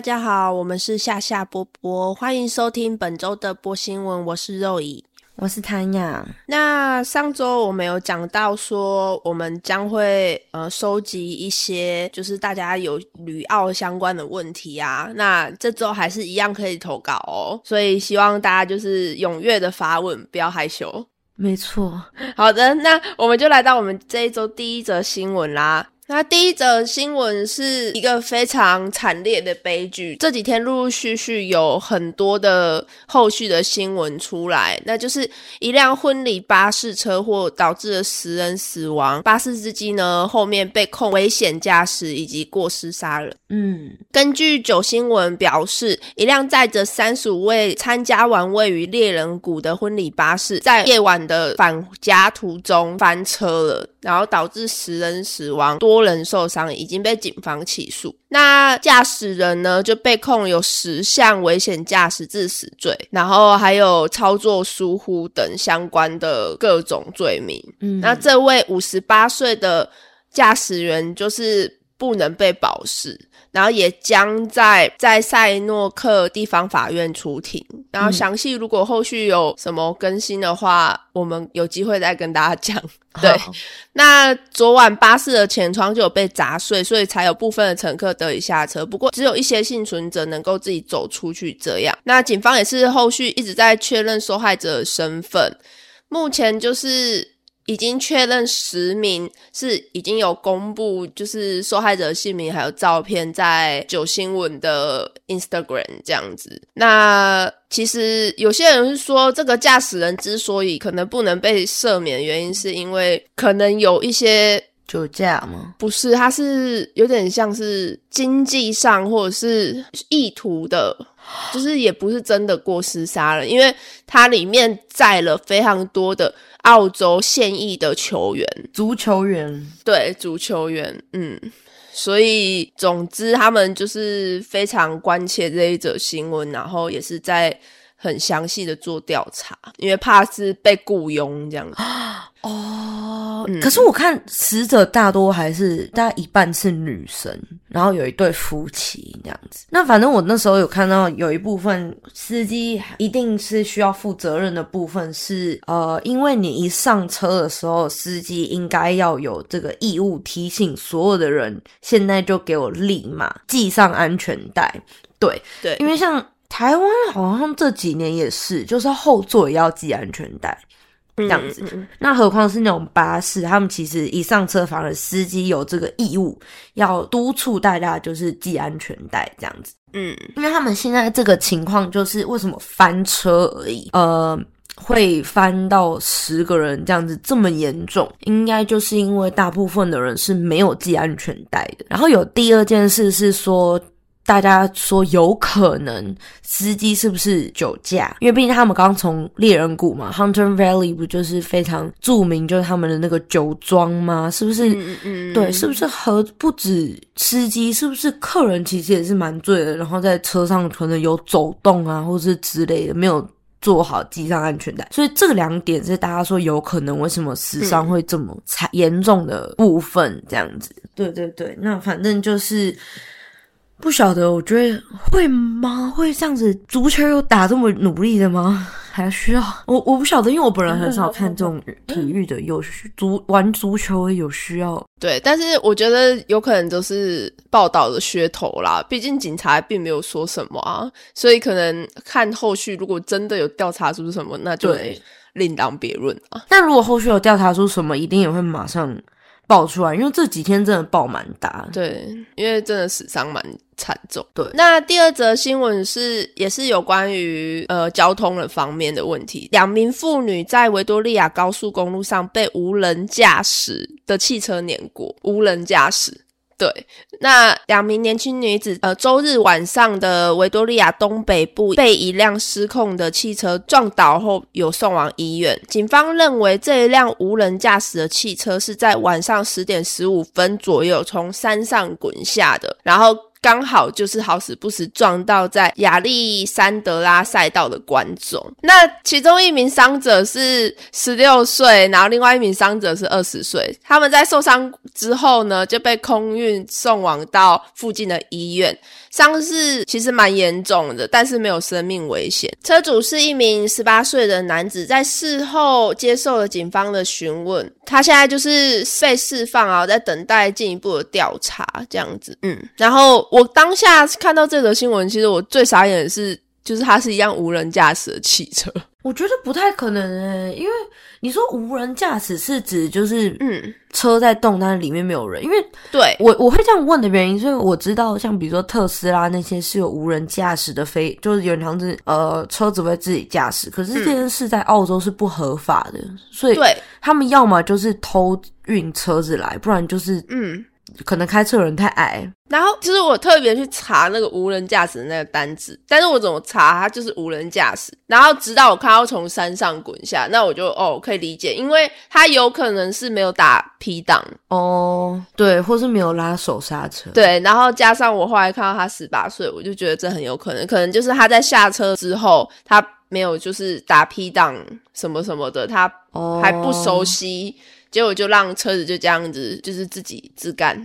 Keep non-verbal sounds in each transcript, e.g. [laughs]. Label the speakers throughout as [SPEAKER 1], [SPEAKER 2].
[SPEAKER 1] 大家好，我们是夏夏波波，欢迎收听本周的播新闻。我是肉乙，
[SPEAKER 2] 我是谭雅。
[SPEAKER 1] 那上周我们有讲到说，我们将会呃收集一些就是大家有旅澳相关的问题啊。那这周还是一样可以投稿哦，所以希望大家就是踊跃的发问，不要害羞。
[SPEAKER 2] 没错，
[SPEAKER 1] 好的，那我们就来到我们这一周第一则新闻啦。那第一则新闻是一个非常惨烈的悲剧，这几天陆陆续续有很多的后续的新闻出来，那就是一辆婚礼巴士车祸导致了十人死亡，巴士司机呢后面被控危险驾驶以及过失杀人。嗯，根据九新闻表示，一辆载着三十五位参加完位于猎人谷的婚礼巴士，在夜晚的返家途中翻车了，然后导致十人死亡，多。人受伤已经被警方起诉，那驾驶人呢就被控有十项危险驾驶致死罪，然后还有操作疏忽等相关的各种罪名。嗯，那这位五十八岁的驾驶员就是不能被保释。然后也将在在塞诺克地方法院出庭。然后详细如果后续有什么更新的话，我们有机会再跟大家讲。[laughs] 对，那昨晚巴士的前窗就有被砸碎，所以才有部分的乘客得以下车。不过只有一些幸存者能够自己走出去。这样，那警方也是后续一直在确认受害者的身份。目前就是。已经确认十名是已经有公布，就是受害者姓名还有照片在九新闻的 Instagram 这样子。那其实有些人是说，这个驾驶人之所以可能不能被赦免，原因是因为可能有一些
[SPEAKER 2] 酒驾吗？
[SPEAKER 1] 不是，他是有点像是经济上或者是意图的，就是也不是真的过失杀人，因为它里面载了非常多的。澳洲现役的球员，
[SPEAKER 2] 足球员，
[SPEAKER 1] 对，足球员，嗯，所以总之他们就是非常关切这一则新闻，然后也是在很详细的做调查，因为怕是被雇佣这样子。[gasps]
[SPEAKER 2] 哦，可是我看死者大多还是大概一半是女生，然后有一对夫妻这样子。那反正我那时候有看到有一部分司机一定是需要负责任的部分是，呃，因为你一上车的时候，司机应该要有这个义务提醒所有的人，现在就给我立马系上安全带。对
[SPEAKER 1] 对，
[SPEAKER 2] 因为像台湾好像这几年也是，就是后座也要系安全带。这样子，那何况是那种巴士，他们其实一上车，反而司机有这个义务要督促大家就是系安全带这样子。嗯，因为他们现在这个情况就是为什么翻车而已，呃，会翻到十个人这样子这么严重，应该就是因为大部分的人是没有系安全带的。然后有第二件事是说。大家说有可能司机是不是酒驾？因为毕竟他们刚从猎人谷嘛，Hunter Valley 不就是非常著名，就是他们的那个酒庄吗？是不是？嗯嗯。对，是不是和不止司机，是不是客人其实也是蛮醉的？然后在车上可能有走动啊，或是之类的，没有做好系上安全带。所以这两点是大家说有可能为什么死伤会这么惨严重的部分，这样子。对对对，那反正就是。不晓得，我觉得会吗？会这样子？足球有打这么努力的吗？还需要我？我不晓得，因为我本人很少看这种体育的，有足玩足球有需要。
[SPEAKER 1] 对，但是我觉得有可能都是报道的噱头啦。毕竟警察并没有说什么啊，所以可能看后续，如果真的有调查出什么，那就另当别论啊。
[SPEAKER 2] 但如果后续有调查出什么，一定也会马上。爆出来，因为这几天真的爆蛮大，
[SPEAKER 1] 对，因为真的死伤蛮惨重。
[SPEAKER 2] 对，
[SPEAKER 1] 那第二则新闻是，也是有关于呃交通的方面的问题，两名妇女在维多利亚高速公路上被无人驾驶的汽车碾过，无人驾驶。对，那两名年轻女子，呃，周日晚上的维多利亚东北部被一辆失控的汽车撞倒后，有送往医院。警方认为这一辆无人驾驶的汽车是在晚上十点十五分左右从山上滚下的，然后刚好就是好死不死撞到在亚历山德拉赛道的观众。那其中一名伤者是十六岁，然后另外一名伤者是二十岁。他们在受伤之后呢，就被空运送往到附近的医院。伤势其实蛮严重的，但是没有生命危险。车主是一名十八岁的男子，在事后接受了警方的询问，他现在就是被释放啊，在等待进一步的调查，这样子。嗯，然后我当下看到这则新闻，其实我最傻眼的是，就是它是一辆无人驾驶的汽车。
[SPEAKER 2] 我觉得不太可能诶，因为你说无人驾驶是指就是嗯车在动，但是里面没有人。因为
[SPEAKER 1] 对
[SPEAKER 2] 我我会这样问的原因，所以我知道像比如说特斯拉那些是有无人驾驶的飞，就是有样子呃车子会自己驾驶。可是这件事在澳洲是不合法的，所以
[SPEAKER 1] 对
[SPEAKER 2] 他们要么就是偷运车子来，不然就是
[SPEAKER 1] 嗯。
[SPEAKER 2] 可能开车人太矮，
[SPEAKER 1] 然后就是我特别去查那个无人驾驶的那个单子，但是我怎么查它就是无人驾驶，然后直到我看到从山上滚下，那我就哦可以理解，因为他有可能是没有打 P 档。
[SPEAKER 2] 哦，对，或是没有拉手刹车，
[SPEAKER 1] 对，然后加上我后来看到他十八岁，我就觉得这很有可能，可能就是他在下车之后他没有就是打 P 档什么什么的，他还不熟悉。结果就让车子就这样子，就是自己自干。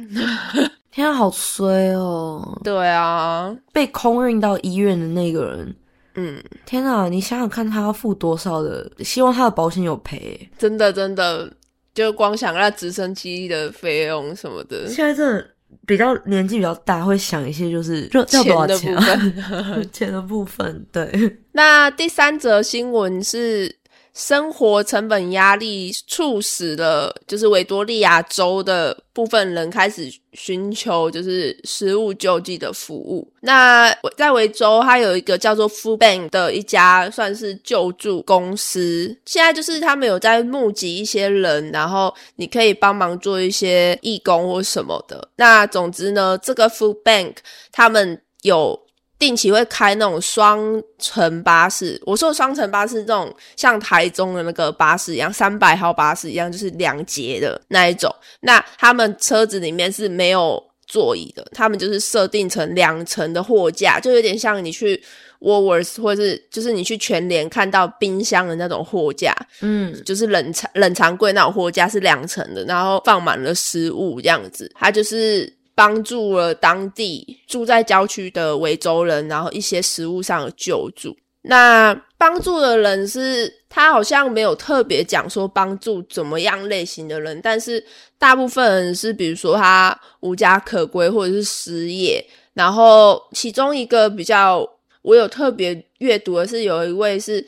[SPEAKER 1] [laughs]
[SPEAKER 2] 天啊，好衰哦！
[SPEAKER 1] 对啊，
[SPEAKER 2] 被空运到医院的那个人，嗯，天啊，你想想看，他要付多少的？希望他的保险有赔。
[SPEAKER 1] 真的，真的，就光想那直升机的费用什么的。
[SPEAKER 2] 现在真的比较年纪比较大，会想一些就是钱
[SPEAKER 1] 的部分，[laughs]
[SPEAKER 2] 钱的部分。对。
[SPEAKER 1] 那第三则新闻是。生活成本压力促使了，就是维多利亚州的部分人开始寻求就是食物救济的服务。那在维州，它有一个叫做 Food Bank 的一家算是救助公司。现在就是他们有在募集一些人，然后你可以帮忙做一些义工或什么的。那总之呢，这个 Food Bank 他们有。定期会开那种双层巴士，我说双层巴士这种像台中的那个巴士一样，三百号巴士一样，就是两节的那一种。那他们车子里面是没有座椅的，他们就是设定成两层的货架，就有点像你去 Woolworths 或是就是你去全联看到冰箱的那种货架，嗯，就是冷藏冷藏柜那种货架是两层的，然后放满了食物这样子，它就是。帮助了当地住在郊区的维州人，然后一些食物上的救助。那帮助的人是他好像没有特别讲说帮助怎么样类型的人，但是大部分人是比如说他无家可归或者是失业。然后其中一个比较我有特别阅读的是有一位是。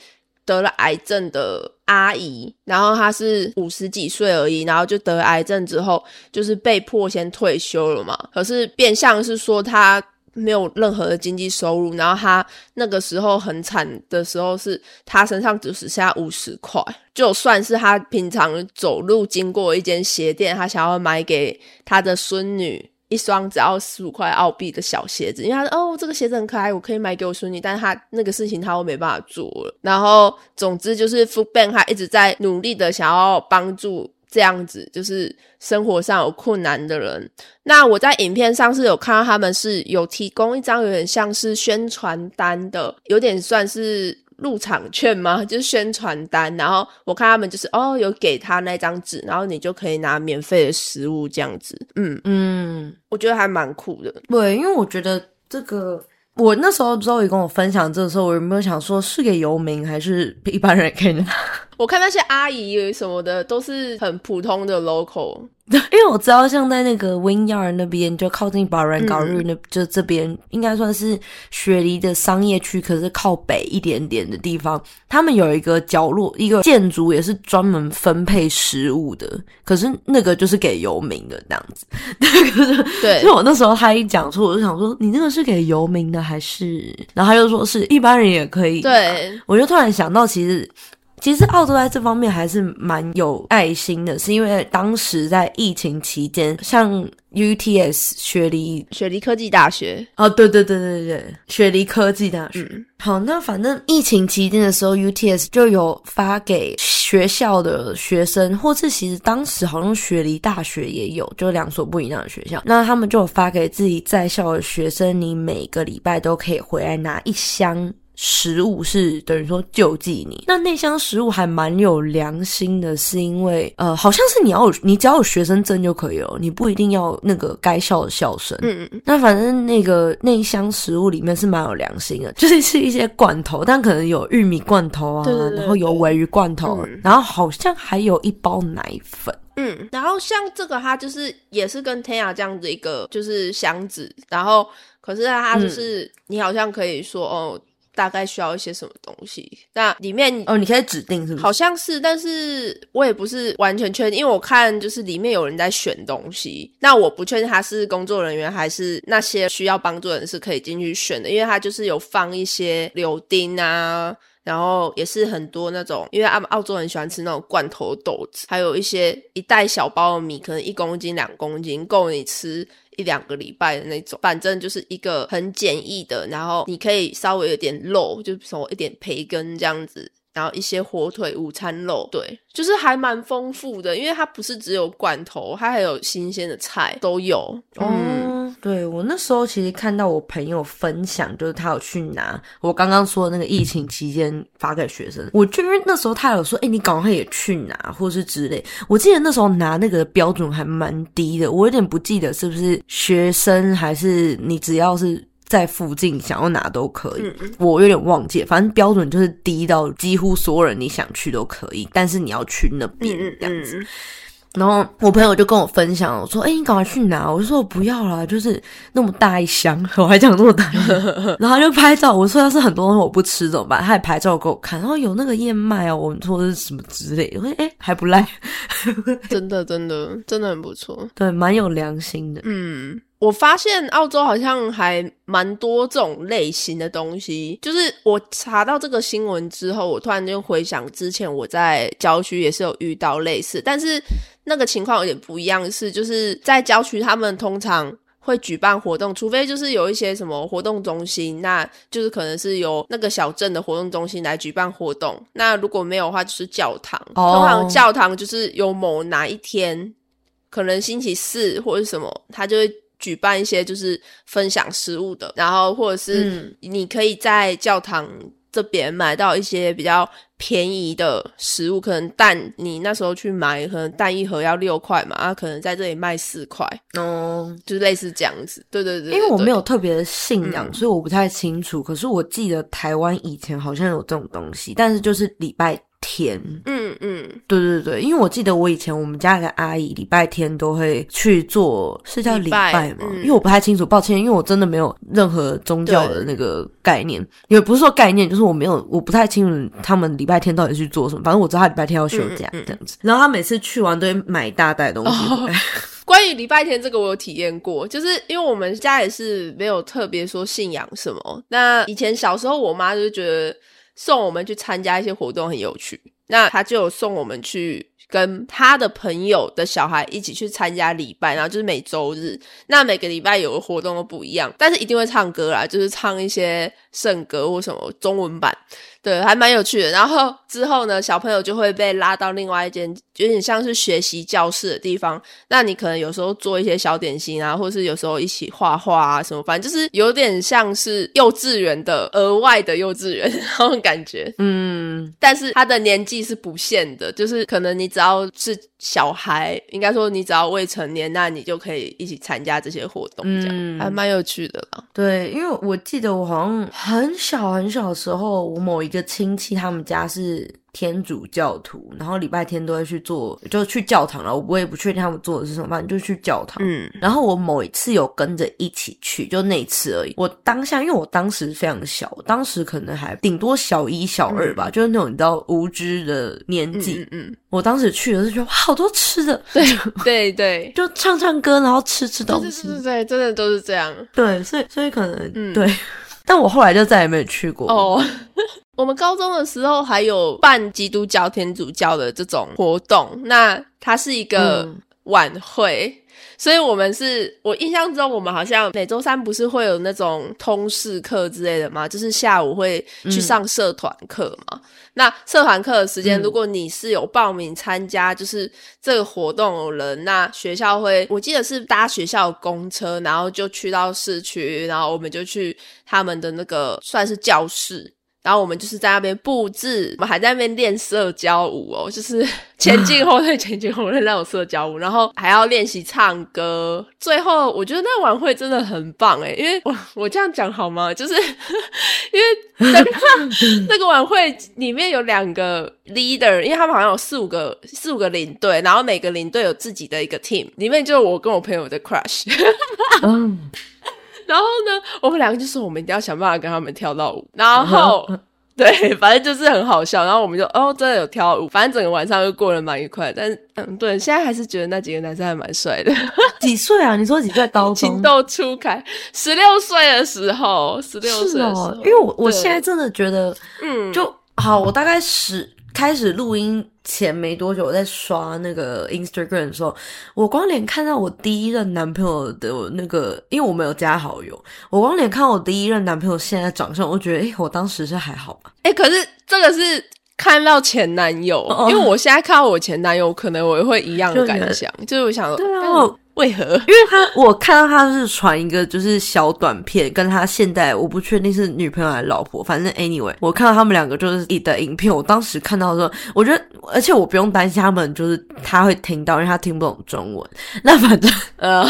[SPEAKER 1] 得了癌症的阿姨，然后她是五十几岁而已，然后就得癌症之后，就是被迫先退休了嘛。可是变相是说她没有任何的经济收入，然后她那个时候很惨的时候，是她身上只剩下五十块。就算是她平常走路经过一间鞋店，她想要买给她的孙女。一双只要十五块澳币的小鞋子，因为他说哦，这个鞋子很可爱，我可以买给我孙女。但是他那个事情他都没办法做了。然后总之就是 Food Bank 他一直在努力的想要帮助这样子，就是生活上有困难的人。那我在影片上是有看到他们是有提供一张有点像是宣传单的，有点算是。入场券吗？[laughs] 就是宣传单，然后我看他们就是哦，有给他那张纸，然后你就可以拿免费的食物这样子。嗯嗯，我觉得还蛮酷的。
[SPEAKER 2] 对，因为我觉得这个，我那时候周瑜跟我分享这个时候，我有没有想说是给游民还是一般人可以拿？
[SPEAKER 1] 我看那些阿姨什么的都是很普通的 local。[laughs]
[SPEAKER 2] 因为我知道，像在那个 Winyard 那边，就靠近巴兰高日那，就这边应该算是雪梨的商业区，可是靠北一点点的地方，他们有一个角落，一个建筑也是专门分配食物的，可是那个就是给游民的这样子。[laughs]
[SPEAKER 1] 对，
[SPEAKER 2] 因为我那时候他一讲出，我就想说，你那个是给游民的还是？然后他就说是一般人也可以。
[SPEAKER 1] 对，
[SPEAKER 2] 我就突然想到，其实。其实澳洲在这方面还是蛮有爱心的，是因为当时在疫情期间，像 UTS 雪梨
[SPEAKER 1] 雪梨科技大学
[SPEAKER 2] 哦，对对对对对，雪梨科技大学。好，那反正疫情期间的时候，UTS 就有发给。学校的学生，或是其实当时好像雪梨大学也有，就两所不一样的学校。那他们就有发给自己在校的学生，你每个礼拜都可以回来拿一箱。食物是等于说救济你，那那箱食物还蛮有良心的，是因为呃，好像是你要有你只要有学生证就可以了，你不一定要那个该校的校生。嗯嗯。那反正那个那一箱食物里面是蛮有良心的，[laughs] 就是是一些罐头，但可能有玉米罐头啊，然后有鲔鱼罐头，然后好像还有一包奶粉。
[SPEAKER 1] 嗯，然后像这个它就是也是跟天涯这样子一个就是箱子，然后可是它就是你好像可以说哦。大概需要一些什么东西？那里面
[SPEAKER 2] 哦，你可以指定是不是？
[SPEAKER 1] 好像是，但是我也不是完全确定，因为我看就是里面有人在选东西，那我不确定他是工作人员还是那些需要帮助人是可以进去选的，因为他就是有放一些柳丁啊，然后也是很多那种，因为澳澳洲人喜欢吃那种罐头豆子，还有一些一袋小包的米，可能一公斤两公斤够你吃。一两个礼拜的那种，反正就是一个很简易的，然后你可以稍微有点肉，就说一点培根这样子，然后一些火腿、午餐肉，对，就是还蛮丰富的，因为它不是只有罐头，它还有新鲜的菜都有，嗯。
[SPEAKER 2] 对我那时候其实看到我朋友分享，就是他有去拿我刚刚说的那个疫情期间发给学生，我就因为那时候他有说，哎，你赶快也去拿，或是之类。我记得那时候拿那个标准还蛮低的，我有点不记得是不是学生还是你只要是在附近想要拿都可以，我有点忘记，反正标准就是低到几乎所有人你想去都可以，但是你要去那边这样子。然后我朋友就跟我分享，我说：“哎，你赶快去拿。”我就说：“我不要了，就是那么大一箱，[laughs] 我还讲那么大。[laughs] ”然后他就拍照，我说：“要是很多东西我不吃怎么办？”他也拍照给我看，然后有那个燕麦哦，我说是什么之类，我说：“哎，还不赖，[laughs]
[SPEAKER 1] 真的，真的，真的很不错，
[SPEAKER 2] 对，蛮有良心的。”
[SPEAKER 1] 嗯。我发现澳洲好像还蛮多这种类型的东西，就是我查到这个新闻之后，我突然间回想之前我在郊区也是有遇到类似，但是那个情况有点不一样，是就是在郊区他们通常会举办活动，除非就是有一些什么活动中心，那就是可能是由那个小镇的活动中心来举办活动，那如果没有的话，就是教堂，通常教堂就是有某哪一天，可能星期四或者什么，他就会。举办一些就是分享食物的，然后或者是你可以在教堂这边买到一些比较便宜的食物，可能蛋你那时候去买，可能蛋一盒要六块嘛，啊，可能在这里卖四块，哦，就是类似这样子。对对对，
[SPEAKER 2] 因为我没有特别的信仰，所以我不太清楚。可是我记得台湾以前好像有这种东西，但是就是礼拜。天，嗯嗯，对对对，因为我记得我以前我们家的阿姨礼拜天都会去做，是叫礼拜吗？因为我不太清楚，抱歉，因为我真的没有任何宗教的那个概念，也不是说概念，就是我没有，我不太清楚他们礼拜天到底去做什么。反正我知道他礼拜天要休假这样子，然后他每次去完都会买一大袋东西。[laughs]
[SPEAKER 1] 关于礼拜天这个，我有体验过，就是因为我们家也是没有特别说信仰什么。那以前小时候，我妈就觉得。送我们去参加一些活动很有趣，那他就送我们去跟他的朋友的小孩一起去参加礼拜，然后就是每周日，那每个礼拜有的活动都不一样，但是一定会唱歌啦，就是唱一些圣歌或什么中文版。对，还蛮有趣的。然后之后呢，小朋友就会被拉到另外一间有点像是学习教室的地方。那你可能有时候做一些小点心啊，或是有时候一起画画啊什么，反正就是有点像是幼稚园的额外的幼稚园那种感觉。嗯，但是他的年纪是不限的，就是可能你只要是小孩，应该说你只要未成年，那你就可以一起参加这些活动，这样还蛮有趣的啦。
[SPEAKER 2] 对，因为我记得我好像很小很小的时候，我某一个。亲戚他们家是天主教徒，然后礼拜天都会去做，就去教堂了。我也不确定他们做的是什么，反正就去教堂。嗯，然后我某一次有跟着一起去，就那一次而已。我当下，因为我当时非常小，当时可能还顶多小一、小二吧，就是那种你知道无知的年纪。嗯，我当时去了就觉得哇好多吃的，
[SPEAKER 1] 对 [laughs] 对对，
[SPEAKER 2] 就唱唱歌，然后吃吃东西，
[SPEAKER 1] 对对，真的都是这样。
[SPEAKER 2] 对，所以所以可能对。[laughs] 但我后来就再也没有去过哦。
[SPEAKER 1] 我们高中的时候还有办基督教、天主教的这种活动，那它是一个晚会。所以，我们是我印象中，我们好像每周三不是会有那种通识课之类的吗？就是下午会去上社团课嘛。那社团课的时间，如果你是有报名参加，就是这个活动的人，那学校会，我记得是搭学校公车，然后就去到市区，然后我们就去他们的那个算是教室。然后我们就是在那边布置，我们还在那边练社交舞哦，就是 [laughs] 前进后退、前进后退那种社交舞，然后还要练习唱歌。最后我觉得那晚会真的很棒诶，因为我 [laughs] 我这样讲好吗？就是 [laughs] 因为那个那个晚会里面有两个 leader，因为他们好像有四五个四五个领队，然后每个领队有自己的一个 team，里面就是我跟我朋友的 crush。然后呢，我们两个就说我们一定要想办法跟他们跳到舞。然后，[laughs] 对，反正就是很好笑。然后我们就哦，真的有跳舞。反正整个晚上就过得蛮愉快。但是，嗯，对，现在还是觉得那几个男生还蛮帅的。[laughs]
[SPEAKER 2] 几岁啊？你说几岁？高中？[laughs]
[SPEAKER 1] 情窦初开，十六岁的时候，十六岁的时候。因
[SPEAKER 2] 为我我现在真的觉得，嗯，就好。我大概十开始录音。前没多久，我在刷那个 Instagram 的时候，我光脸看到我第一任男朋友的那个，因为我没有加好友，我光脸看我第一任男朋友现在的长相，我觉得，哎，我当时是还好吧？
[SPEAKER 1] 哎，可是这个是看到前男友，因为我现在看到我前男友，可能我也会一样的感想，就是我想，
[SPEAKER 2] 对啊。
[SPEAKER 1] 为何？因
[SPEAKER 2] 为他我看到他是传一个就是小短片，跟他现在我不确定是女朋友还是老婆，反正 anyway，我看到他们两个就是你的影片。我当时看到的时候，我觉得，而且我不用担心他们就是他会听到，因为他听不懂中文。那反正
[SPEAKER 1] 呃，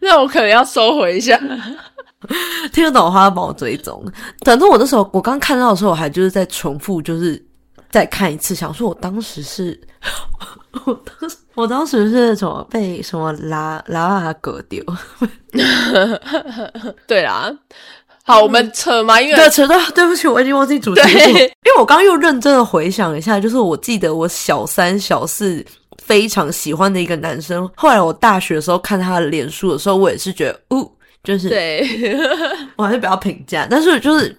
[SPEAKER 1] 那我可能要收回一下。[laughs]
[SPEAKER 2] 听得懂的话帮我追踪。反正我那时候我刚看到的时候，我还就是在重复，就是再看一次，想说我当时是。[laughs] 我当时，我当时是什么被什么拉拉拉割丢？[laughs]
[SPEAKER 1] 对啦，好，我们扯嘛，因为
[SPEAKER 2] 对扯到，对不起，我已经忘记主题了。因为我刚刚又认真的回想一下，就是我记得我小三、小四非常喜欢的一个男生，后来我大学的时候看他的脸书的时候，我也是觉得，哦，就是
[SPEAKER 1] 对，
[SPEAKER 2] 我还是比较评价，但是就是。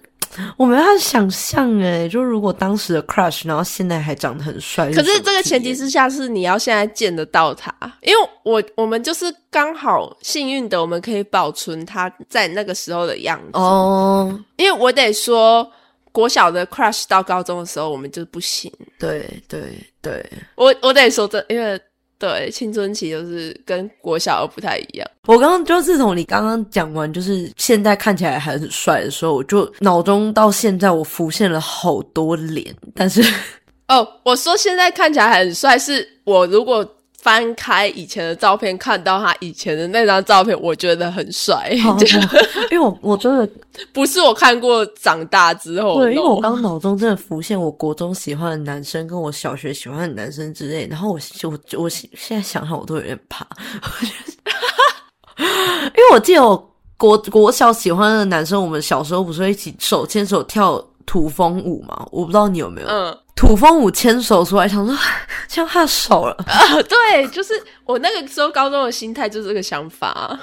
[SPEAKER 2] 我没办法想象哎，就如果当时的 crush，然后现在还长得很帅，
[SPEAKER 1] 可是这个前提之下是你要现在见得到他，因为我我们就是刚好幸运的，我们可以保存他在那个时候的样子哦。因为我得说，国小的 crush 到高中的时候，我们就不行。
[SPEAKER 2] 对对对，
[SPEAKER 1] 我我得说这，因为。对，青春期就是跟国小不太一样。
[SPEAKER 2] 我刚刚就自从你刚刚讲完，就是现在看起来还很帅的时候，我就脑中到现在我浮现了好多脸。但是，[laughs]
[SPEAKER 1] 哦，我说现在看起来很帅，是我如果。翻开以前的照片，看到他以前的那张照片，我觉得很帅。[laughs]
[SPEAKER 2] 因为我我真的 [laughs]
[SPEAKER 1] 不是我看过长大之后，
[SPEAKER 2] 对，因为我刚脑中真的浮现我国中喜欢的男生，跟我小学喜欢的男生之类。然后我我我现在想想，我都有点怕，[laughs] 因为我记得我国国小喜欢的男生，我们小时候不是一起手牵手跳土风舞嘛？我不知道你有没有。嗯。土风舞牵手出来，想说 [sighs] 牵他的手了。
[SPEAKER 1] 啊，[laughs] 对，就是我那个时候高中的心态就是这个想法。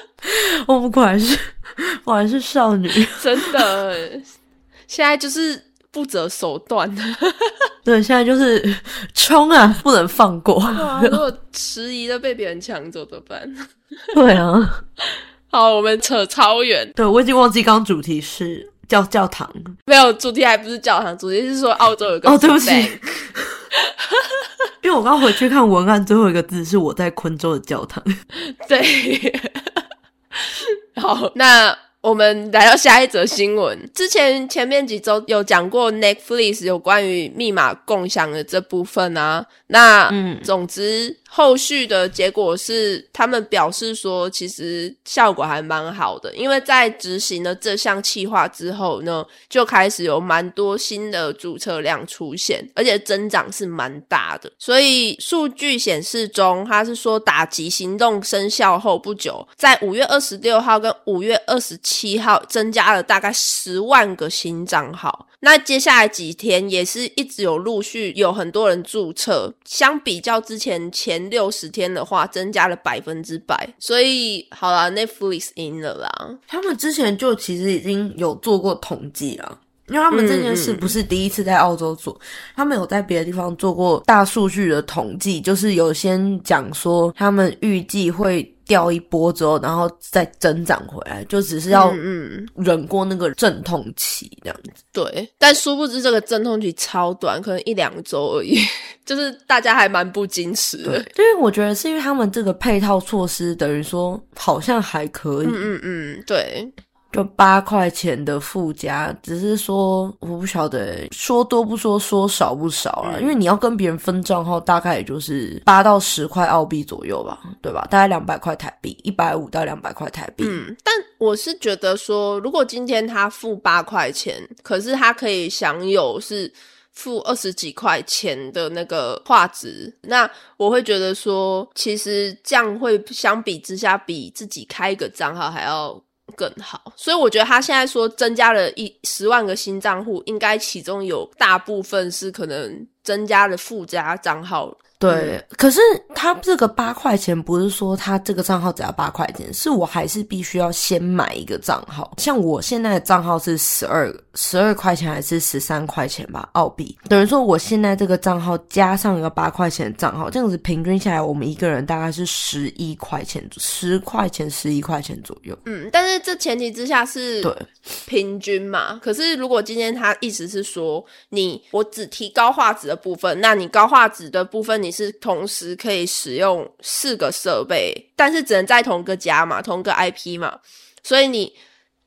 [SPEAKER 1] [laughs]
[SPEAKER 2] 我们果然是 [laughs] 果然是少女，
[SPEAKER 1] 真的。现在就是不择手段。
[SPEAKER 2] 对，现在就是冲啊，不能放过。
[SPEAKER 1] 如果迟疑的被别人抢走怎么办？
[SPEAKER 2] 对啊。
[SPEAKER 1] 好，我们扯超远。
[SPEAKER 2] 对，我已经忘记刚刚主题是。教教堂
[SPEAKER 1] 没有主题，还不是教堂，主题是说澳洲有个
[SPEAKER 2] 哦，对不起，因为我刚回去看文案，最后一个字是我在昆州的教堂。
[SPEAKER 1] 对，好，那。我们来到下一则新闻。之前前面几周有讲过 Netflix 有关于密码共享的这部分啊。那嗯，总之后续的结果是，他们表示说，其实效果还蛮好的，因为在执行了这项计划之后呢，就开始有蛮多新的注册量出现，而且增长是蛮大的。所以数据显示中，他是说打击行动生效后不久，在五月二十六号跟五月二十七。号增加了大概十万个新账号，那接下来几天也是一直有陆续有很多人注册，相比较之前前六十天的话，增加了百分之百。所以好啦，Netflix 赢了啦。
[SPEAKER 2] 他们之前就其实已经有做过统计了，因为他们这件事不是第一次在澳洲做，他们有在别的地方做过大数据的统计，就是有先讲说他们预计会掉一波之后，然后再增长回来，就只是要忍过那个阵痛期这样子。
[SPEAKER 1] 对。但殊不知这个阵痛期超短，可能一两周而已，[laughs] 就是大家还蛮不矜持的。
[SPEAKER 2] 因为我觉得是因为他们这个配套措施，等于说好像还可以，
[SPEAKER 1] 嗯嗯嗯，对，
[SPEAKER 2] 就八块钱的附加，只是说我不晓得欸说多不说，说少不少啦。
[SPEAKER 1] 嗯
[SPEAKER 2] 因为你要跟别人分账号，大概也就是八到十块澳币左右吧，对吧？大概两百块台币，一百五到两百块台币。
[SPEAKER 1] 嗯，但我是觉得说，如果今天他付八块钱，可是他可以享有是付二十几块钱的那个画质，那我会觉得说，其实这样会相比之下，比自己开一个账号还要更好。所以我觉得他现在说增加了一十万个新账户，应该其中有大部分是可能增加了附加账号。
[SPEAKER 2] 对，可是他这个八块钱不是说他这个账号只要八块钱，是我还是必须要先买一个账号。像我现在的账号是十二十二块钱还是十三块钱吧，澳币。等于说我现在这个账号加上一个八块钱的账号，这样子平均下来，我们一个人大概是十一块钱，十块钱十一块钱左右。
[SPEAKER 1] 嗯，但是这前提之下是
[SPEAKER 2] 对
[SPEAKER 1] 平均嘛。可是如果今天他意思是说，你我只提高画质的部分，那你高画质的部分你你是同时可以使用四个设备，但是只能在同个家嘛，同个 IP 嘛，所以你。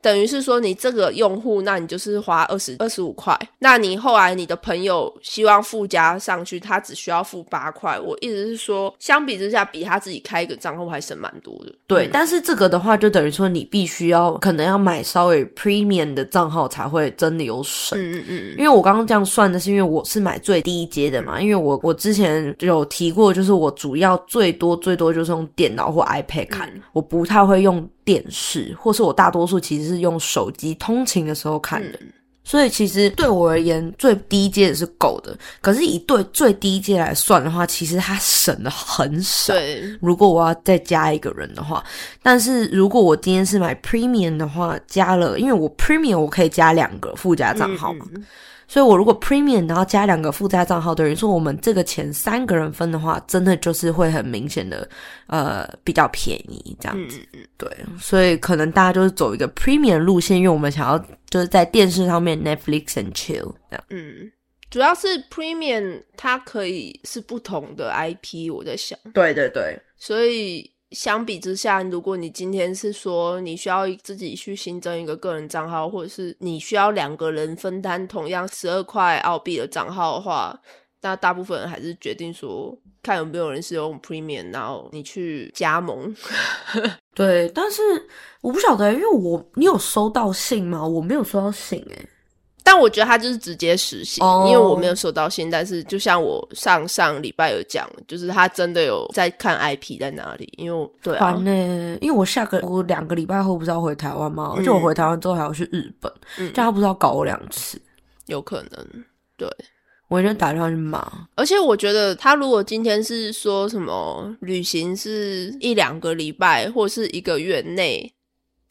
[SPEAKER 1] 等于是说，你这个用户，那你就是花二十二十五块。那你后来你的朋友希望附加上去，他只需要付八块。我意思是说，相比之下，比他自己开一个账户还省蛮多的。
[SPEAKER 2] 对，但是这个的话，就等于说你必须要可能要买稍微 premium 的账号才会真的有省。
[SPEAKER 1] 嗯嗯嗯，
[SPEAKER 2] 因为我刚刚这样算的是因为我是买最低阶的嘛，因为我我之前有提过，就是我主要最多最多就是用电脑或 iPad 看，
[SPEAKER 1] 嗯
[SPEAKER 2] 我不太会用电视，或是我大多数其实是用手机通勤的时候看的。所以其实对我而言，最低阶的是够的。可是以对最低阶来算的话，其实它省的很少。
[SPEAKER 1] 对，
[SPEAKER 2] 如果我要再加一个人的话，但是如果我今天是买 Premium 的话，加了，因为我 Premium 我可以加两个附加账号嘛，
[SPEAKER 1] 嗯
[SPEAKER 2] 所以我如果 Premium 然后加两个附加账号，等于说我们这个钱三个人分的话，真的就是会很明显的呃比较便宜这样子。对，所以可能大家就是走一个 Premium 路线，因为我们想要就是在电视上面 Netflix and chill 这样。
[SPEAKER 1] 嗯，主要是 Premium 它可以是不同的 IP，我在想，
[SPEAKER 2] 对对对，
[SPEAKER 1] 所以相比之下，如果你今天是说你需要自己去新增一个个人账号，或者是你需要两个人分担同样十二块澳币的账号的话，那大部分人还是决定说。看有没有人是用 Premium，然后你去加盟。[laughs]
[SPEAKER 2] 对，但是我不晓得，因为我你有收到信吗？我没有收到信哎、
[SPEAKER 1] 但我觉得他就是直接实行
[SPEAKER 2] 哦
[SPEAKER 1] 因为我没有收到信。但是就像我上上礼拜有讲，就是他真的有在看 IP 在哪里。因为我对啊
[SPEAKER 2] 烦，呢、因为我下个我两个礼拜后不是要回台湾吗？而且我回台湾之后还要去日本，
[SPEAKER 1] 嗯
[SPEAKER 2] 这样他不是要搞我两次，
[SPEAKER 1] 有可能对。
[SPEAKER 2] 我一定打电话去骂。
[SPEAKER 1] 而且我觉得，他如果今天是说什么旅行是一两个礼拜或是一个月内，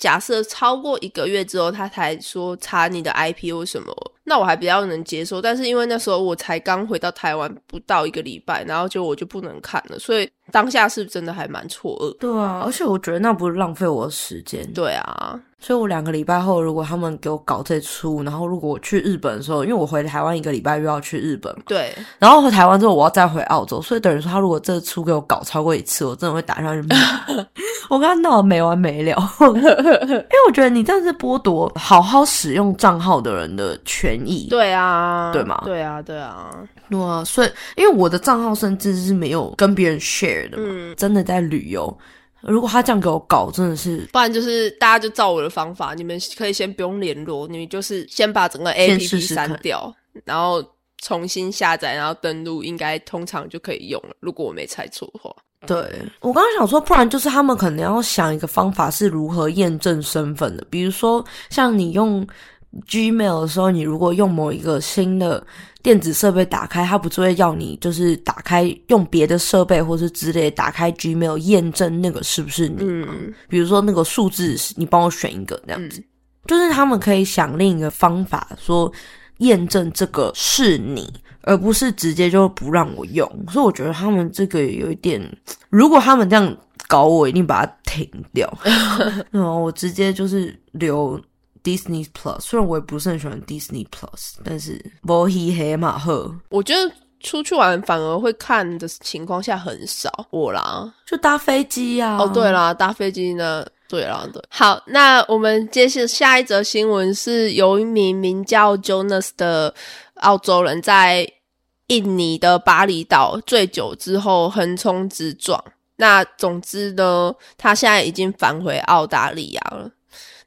[SPEAKER 1] 假设超过一个月之后，他才说查你的 IP 或什么，那我还比较能接受。但是因为那时候我才刚回到台湾不到一个礼拜，然后就我就不能看了，所以当下是真的还蛮错愕。
[SPEAKER 2] 对啊，而且我觉得那不是浪费我的时间。
[SPEAKER 1] 对啊，
[SPEAKER 2] 所以我两个礼拜后，如果他们给我搞这出，然后如果我去日本的时候，因为我回台湾一个礼拜又要去日本嘛，
[SPEAKER 1] 对，
[SPEAKER 2] 然后回台湾之后我要再回澳洲，所以等于说他如果这出给我搞超过一次，我真的会打上去骂，[laughs] 我跟他闹得没完没了，[laughs] 因为我觉得你这样是剥夺好好使用账号的人的权益。
[SPEAKER 1] 对啊，
[SPEAKER 2] 对吗？
[SPEAKER 1] 对啊，对啊，
[SPEAKER 2] 对啊，所以因为我的账号甚至是没有跟别人 share 的嘛，
[SPEAKER 1] 嗯，
[SPEAKER 2] 真的在旅游。如果他这样给我搞，真的是
[SPEAKER 1] 不然就是大家就照我的方法，你们可以先不用联络，你们就是先把整个 A P P 删掉，然后重新下载，然后登录，应该通常就可以用了。如果我没猜错的话，
[SPEAKER 2] 对。我刚刚想说，不然就是他们可能要想一个方法是如何验证身份的，比如说像你用 Gmail 的时候，你如果用某一个新的电子设备打开，它不是会要你就是打开用别的设备或是之类打开 Gmail 验证那个是不是你吗？
[SPEAKER 1] 嗯
[SPEAKER 2] 比如说那个数字，你帮我选一个这样子。就是他们可以想另一个方法说验证这个是你，而不是直接就不让我用。所以我觉得他们这个有一点，如果他们这样搞我，一定把它停掉。[laughs] 嗯，我直接就是留 Disney Plus，虽然我也不是很喜欢 Disney Plus，但是摩黑黑马赫，
[SPEAKER 1] 我觉得出去玩反而会看的情况下很少，我啦，
[SPEAKER 2] 就搭飞机呀。
[SPEAKER 1] 哦，对啦，搭飞机呢。对啦，对。好，那我们接下下一则新闻是，有一名名叫 Jonas 的澳洲人在印尼的巴厘岛醉酒之后横冲直撞。那总之呢，他现在已经返回澳大利亚了。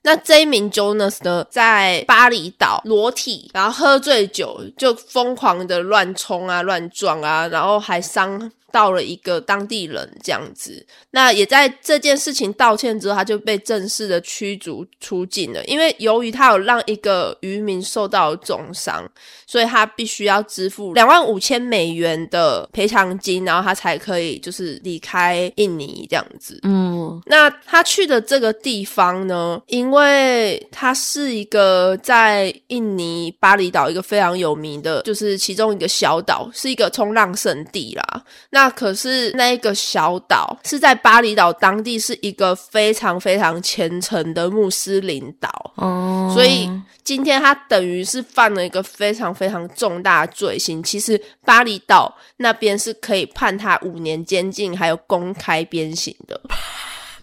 [SPEAKER 1] 那这一名 Jonas 呢，在巴厘岛裸体，然后喝醉酒，就疯狂的乱冲啊、乱撞啊，然后还伤。到了一个当地人这样子，那也在这件事情道歉之后，他就被正式的驱逐出境了。因为由于他有让一个渔民受到重伤，所以他必须要支付两万五千美元的赔偿金，然后他才可以就是离开印尼这样子。嗯，那他去的这个地方呢，因为它是一个在印尼巴厘岛一个非常有名的，就是其中一个小岛，是一个冲浪圣地啦。那那可是那一个小岛是在巴厘岛当地是一个非常非常虔诚的穆斯林岛哦，所以今天他等于是犯了一个非常非常重大罪行。其实巴厘岛那边是可以判他五年监禁，还有公开鞭刑的。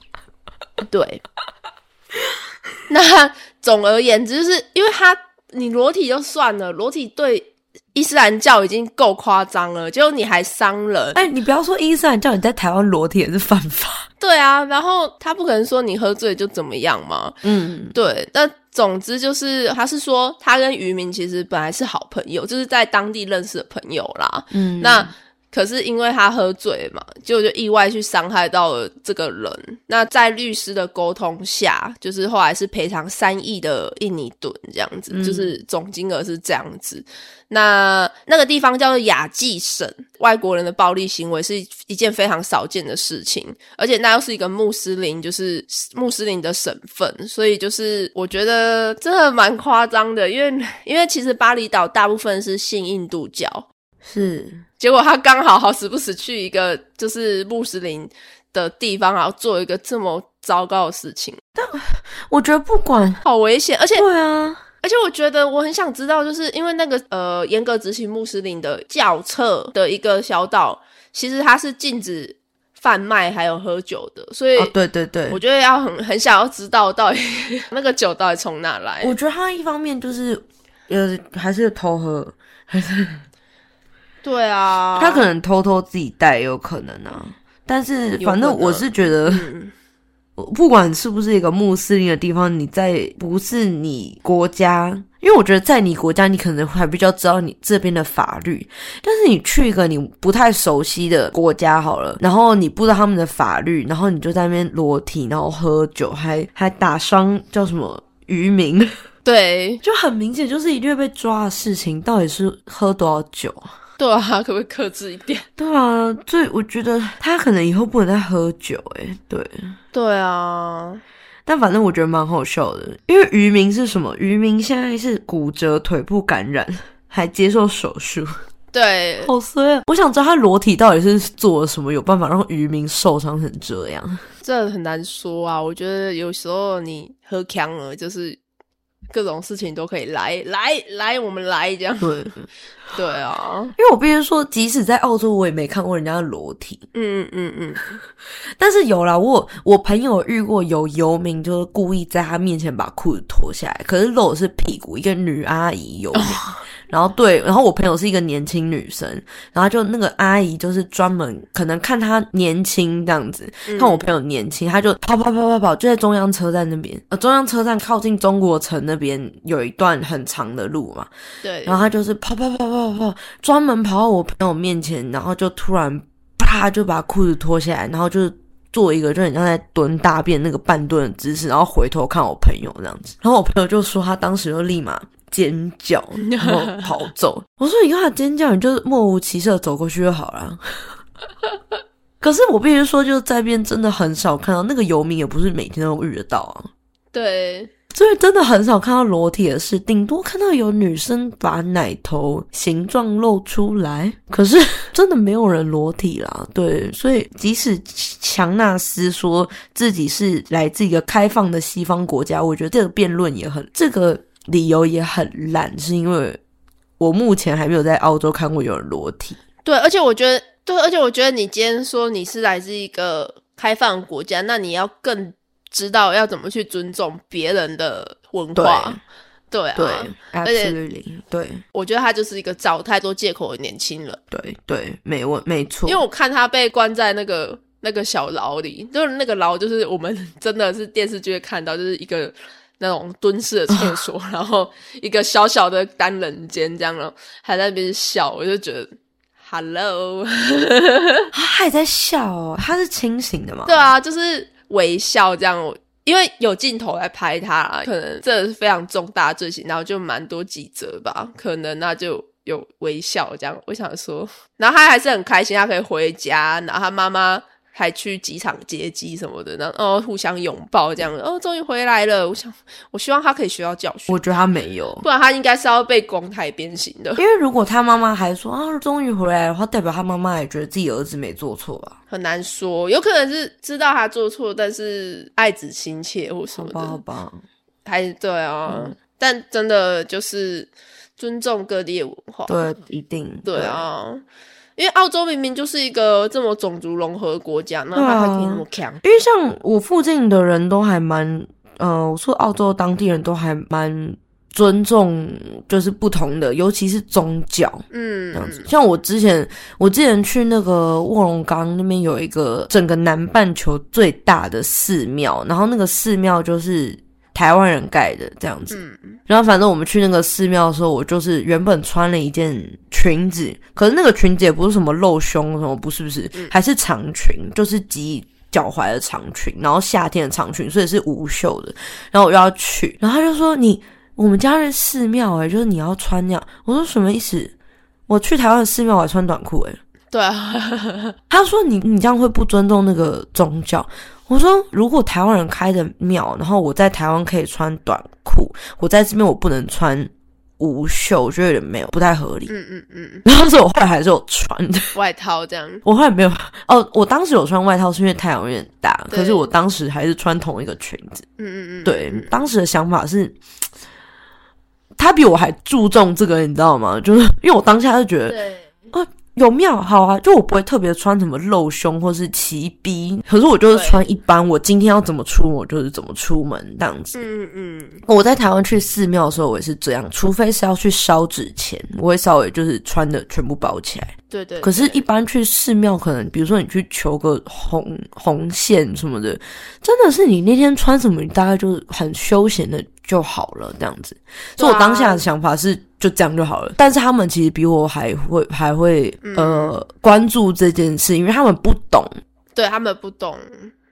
[SPEAKER 1] [laughs] 对，那总而言之，就是因为他你裸体就算了，裸体对。伊斯兰教已经够夸张了，结果你还伤人。
[SPEAKER 2] 哎，你不要说伊斯兰教，你在台湾裸体也是犯法。
[SPEAKER 1] 对啊，然后他不可能说你喝醉就怎么样嘛。嗯，对。那总之就是，他是说他跟渔民其实本来是好朋友，就是在当地认识的朋友啦。嗯，那。可是因为他喝醉嘛，就就意外去伤害到了这个人。那在律师的沟通下，就是后来是赔偿三亿的印尼盾这样子，就是总金额是这样子。那那个地方叫做雅济省，外国人的暴力行为是一件非常少见的事情，而且那又是一个穆斯林，就是穆斯林的省份，所以就是我觉得真的蛮夸张的，因为因为其实巴厘岛大部分是信印度教。
[SPEAKER 2] 是，
[SPEAKER 1] 结果他刚好好死不死去一个就是穆斯林的地方，然后做一个这么糟糕的事情。
[SPEAKER 2] 但我觉得不管
[SPEAKER 1] 好危险，而且
[SPEAKER 2] 对啊，
[SPEAKER 1] 而且我觉得我很想知道，就是因为那个呃严格执行穆斯林的教册的一个小岛，其实它是禁止贩卖还有喝酒的，所以
[SPEAKER 2] 对对对，
[SPEAKER 1] 我觉得要很很想要知道到底那个酒到底从哪来。
[SPEAKER 2] 我觉得他一方面就是呃还是偷喝，还是。
[SPEAKER 1] 对啊，
[SPEAKER 2] 他可能偷偷自己带也，有可能啊。但是反正我是觉得，不管是不是一个穆斯林的地方，你在不是你国家，因为我觉得在你国家，你可能还比较知道你这边的法律。但是你去一个你不太熟悉的国家好了，然后你不知道他们的法律，然后你就在那边裸体，然后喝酒，还还打伤叫什么渔民，
[SPEAKER 1] 对，[laughs]
[SPEAKER 2] 就很明显就是一定会被抓的事情。到底是喝多少酒啊？
[SPEAKER 1] 对啊，可不可以克制一点？[laughs]
[SPEAKER 2] 对啊，所以我觉得他可能以后不能再喝酒。哎，对，
[SPEAKER 1] 对啊。
[SPEAKER 2] 但反正我觉得蛮好笑的，因为渔民是什么？渔民现在是骨折、腿部感染，还接受手术。
[SPEAKER 1] 对，
[SPEAKER 2] 好衰啊！我想知道他裸体到底是做了什么，有办法让渔民受伤成这样？
[SPEAKER 1] 这很难说啊。我觉得有时候你喝强了，就是各种事情都可以来来来，我们来这样。
[SPEAKER 2] 对。[laughs]
[SPEAKER 1] 对啊，
[SPEAKER 2] 因为我必须说，即使在澳洲，我也没看过人家的裸体。嗯嗯嗯嗯，[laughs] 但是有啦，我我朋友遇过有游民，就是故意在他面前把裤子脱下来，可是露的是屁股，一个女阿姨游民。[laughs] 然后对，然后我朋友是一个年轻女生，然后就那个阿姨就是专门可能看她年轻这样子，看我朋友年轻，她就跑跑跑跑跑，就在中央车站那边，呃，中央车站靠近中国城那边有一段很长的路嘛，
[SPEAKER 1] 对，
[SPEAKER 2] 然后她就是跑跑跑跑跑，专门跑到我朋友面前，然后就突然啪就把裤子脱下来，然后就是做一个就很像在蹲大便那个半蹲的姿势，然后回头看我朋友这样子，然后我朋友就说他当时就立马。尖叫，[laughs] 然后跑走。[laughs] 我说：“你看他尖叫，你就是莫无其事的走过去就好了。[laughs] ”可是我必须说，就是在边真的很少看到那个游民，也不是每天都遇得到啊。
[SPEAKER 1] 对，
[SPEAKER 2] 所以真的很少看到裸体的事，顶多看到有女生把奶头形状露出来，可是真的没有人裸体啦。对，所以即使强纳斯说自己是来自一个开放的西方国家，我觉得这个辩论也很，这个理由也很烂，是因为我目前还没有在澳洲看过有人裸体。
[SPEAKER 1] 对，而且我觉得，对，而且我觉得你今天说你是来自一个开放国家，那你要更知道要怎么去尊重别人的文化。对啊，
[SPEAKER 2] 对，而且对，
[SPEAKER 1] 我觉得他就是一个找太多借口的年轻人。
[SPEAKER 2] 对对，没问没错。
[SPEAKER 1] 因为我看他被关在那个那个小牢里，就是那个牢，就是我们真的是电视剧会看到，就是一个那种蹲式的厕所，[laughs] 然后一个小小的单人间这样了，还在那边笑，我就觉得。[laughs] Hello，
[SPEAKER 2] 他还在笑哦，他是清醒的吗？
[SPEAKER 1] 对啊，就是微笑这样，因为有镜头来拍他，可能这是非常重大罪行，然后就蛮多几折吧，可能那就有微笑这样。我想说，然后他还是很开心，他可以回家，然后他妈妈。还去机场接机什么的，然后哦互相拥抱这样，哦终于回来了。我想，我希望他可以学到教训。
[SPEAKER 2] 我觉得他没有，
[SPEAKER 1] 不然他应该是要被公台鞭刑的。
[SPEAKER 2] 因为如果他妈妈还说啊终于回来的话，代表他妈妈也觉得自己儿子没做错吧？
[SPEAKER 1] 很难说，有可能是知道他做错，但是爱子心切或什么的。
[SPEAKER 2] 好吧，
[SPEAKER 1] 还对啊，但真的就是尊重各地的文化。
[SPEAKER 2] 对，一定
[SPEAKER 1] 对啊。因为澳洲明明就是一个这么种族融合国家，那他还可以那么强。
[SPEAKER 2] 因为像我附近的人都还蛮，呃，我说澳洲当地人都还蛮尊重，就是不同的，尤其是宗教，嗯，这样子。像我之前，我之前去那个卧龙岗那边有一个整个南半球最大的寺庙，然后那个寺庙就是。台湾人盖的这样子，然后反正我们去那个寺庙的时候，我就是原本穿了一件裙子，可是那个裙子也不是什么露胸什么，不是不是，还是长裙，就是及脚踝的长裙，然后夏天的长裙，所以是无袖的。然后我又要去，然后他就说：“你我们家是寺庙哎，就是你要穿那样。”我说：“什么意思？我去台湾的寺庙我还穿短裤哎。”
[SPEAKER 1] 对啊，[laughs]
[SPEAKER 2] 他说：“你你这样会不尊重那个宗教。”我说，如果台湾人开的庙，然后我在台湾可以穿短裤，我在这边我不能穿无袖，我觉得有点没有不太合理。嗯嗯嗯。然后是我后来还是有穿的
[SPEAKER 1] 外套这样。[laughs]
[SPEAKER 2] 我后来没有哦，我当时有穿外套是因为太阳有点大，可是我当时还是穿同一个裙子。嗯嗯嗯。对，当时的想法是，他比我还注重这个，你知道吗？就是因为我当下就觉得，
[SPEAKER 1] 对
[SPEAKER 2] 啊。有庙好啊，就我不会特别穿什么露胸或是齐逼，可是我就是穿一般，我今天要怎么出门就是怎么出门这样子。嗯嗯，我在台湾去寺庙的时候，我也是这样，除非是要去烧纸钱，我会稍微就是穿的全部包起来。
[SPEAKER 1] 对对。
[SPEAKER 2] 可是，一般去寺庙，可能比如说你去求个红红线什么的，真的是你那天穿什么，你大概就是很休闲的。就好了，这样子。所以我当下的想法是，就这样就好了。但是他们其实比我还会还会呃关注这件事，因为他们不懂。
[SPEAKER 1] 对他们不懂，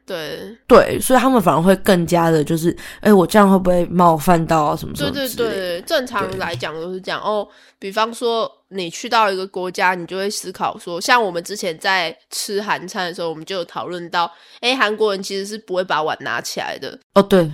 [SPEAKER 1] 对
[SPEAKER 2] 对，所以他们反而会更加的，就是哎，我这样会不会冒犯到啊？什么什么？对
[SPEAKER 1] 对对，正常来讲都是这样哦。比方说，你去到一个国家，你就会思考说，像我们之前在吃韩餐的时候，我们就有讨论到，哎，韩国人其实是不会把碗拿起来的。
[SPEAKER 2] 哦，对。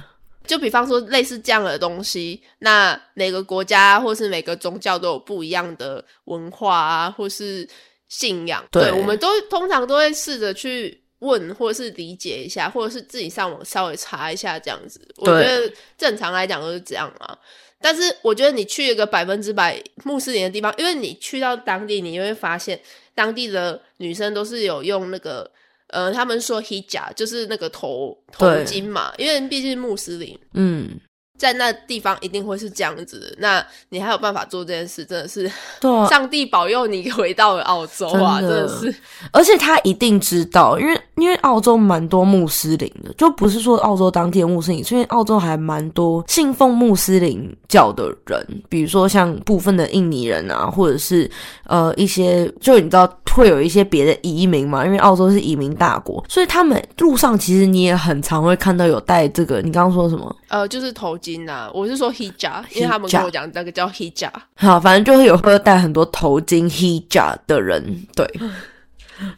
[SPEAKER 1] 就比方说类似这样的东西，那每个国家或是每个宗教都有不一样的文化啊，或是信仰。对，我们都通常都会试着去问，或者是理解一下，或者是自己上网稍微查一下这样子。我觉得正常来讲都是这样啊。但是我觉得你去一个百分之百穆斯林的地方，因为你去到当地，你会发现当地的女生都是有用那个。呃，他们说 hijab 就是那个头头巾嘛，因为毕竟穆斯林。嗯。在那地方一定会是这样子的，那你还有办法做这件事，真的是
[SPEAKER 2] 对，[laughs]
[SPEAKER 1] 上帝保佑你回到了澳洲啊！真的是，
[SPEAKER 2] 而且他一定知道，因为因为澳洲蛮多穆斯林的，就不是说澳洲当地的穆斯林，因为澳洲还蛮多信奉穆斯林教的人，比如说像部分的印尼人啊，或者是呃一些，就你知道会有一些别的移民嘛，因为澳洲是移民大国，所以他们路上其实你也很常会看到有戴这个，你刚刚说什么？
[SPEAKER 1] 呃，就是头。巾呐，我是说 hijab，因为他们跟我讲那个叫 hijab。
[SPEAKER 2] 好，反正就会有会戴很多头巾 hijab 的人，对，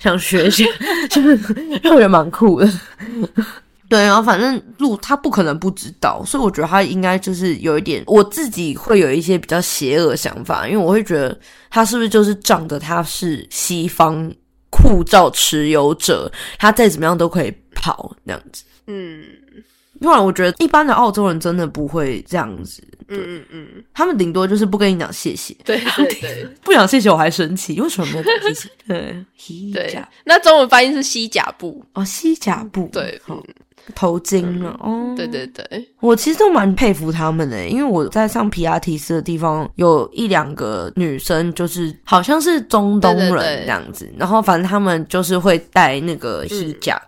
[SPEAKER 2] 想学一下，[laughs] 就是让我觉得蛮酷的。对，然后反正路他不可能不知道，所以我觉得他应该就是有一点，我自己会有一些比较邪恶想法，因为我会觉得他是不是就是仗着他是西方护照持有者，他再怎么样都可以跑那样子。
[SPEAKER 1] 嗯
[SPEAKER 2] 因为我觉得一般的澳洲人真的不会这样子，
[SPEAKER 1] 嗯嗯嗯，
[SPEAKER 2] 他们顶多就是不跟你讲谢谢，
[SPEAKER 1] 对对对
[SPEAKER 2] 不讲谢谢我还生气，为什么没有讲谢谢？[laughs] 对，[laughs] 西
[SPEAKER 1] 对
[SPEAKER 2] 甲。
[SPEAKER 1] 那中文翻译是西甲布，
[SPEAKER 2] 哦，西甲布，
[SPEAKER 1] 对，
[SPEAKER 2] 好
[SPEAKER 1] 嗯，
[SPEAKER 2] 头巾了，哦，
[SPEAKER 1] 对对对，
[SPEAKER 2] 我其实都蛮佩服他们的，因为我在上皮亚提斯的地方有一两个女生，就是好像是中东人
[SPEAKER 1] 对对对
[SPEAKER 2] 这样子，然后反正他们就是会戴那个衣架。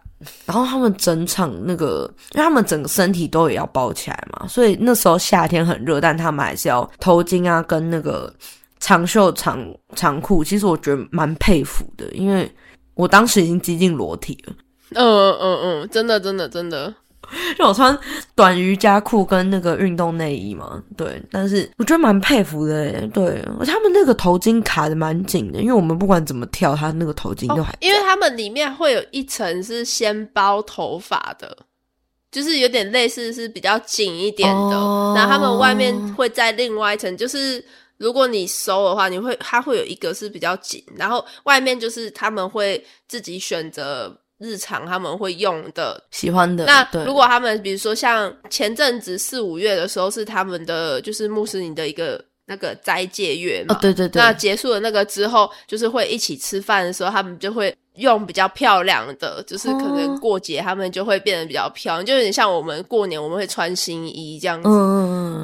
[SPEAKER 2] 然后他们整场那个，因为他们整个身体都也要包起来嘛，所以那时候夏天很热，但他们还是要头巾啊，跟那个长袖长长裤。其实我觉得蛮佩服的，因为我当时已经接近裸体了。
[SPEAKER 1] 嗯嗯嗯，真的真的真的，
[SPEAKER 2] 就我穿短瑜伽裤跟那个运动内衣嘛，对，但是我觉得蛮佩服的耶，对，而且他们那个头巾卡的蛮紧的，因为我们不管怎么跳，他那个头巾都还、
[SPEAKER 1] 哦，因为他们里面会有一层是先包头发的，就是有点类似是比较紧一点的，
[SPEAKER 2] 哦
[SPEAKER 1] 然后他们外面会在另外一层，就是如果你收的话，你会它会有一个是比较紧，然后外面就是他们会自己选择。日常他们会用的，
[SPEAKER 2] 喜欢的。
[SPEAKER 1] 那如果他们比如说像前阵子四五月的时候是他们的就是穆斯林的一个那个斋戒月嘛，
[SPEAKER 2] 哦，对对对，
[SPEAKER 1] 那结束了那个之后，就是会一起吃饭的时候，他们就会用比较漂亮的，就是可能
[SPEAKER 2] 哦
[SPEAKER 1] 过节他们就会变得比较漂亮，就有点像我们过年我们会穿新衣这样子。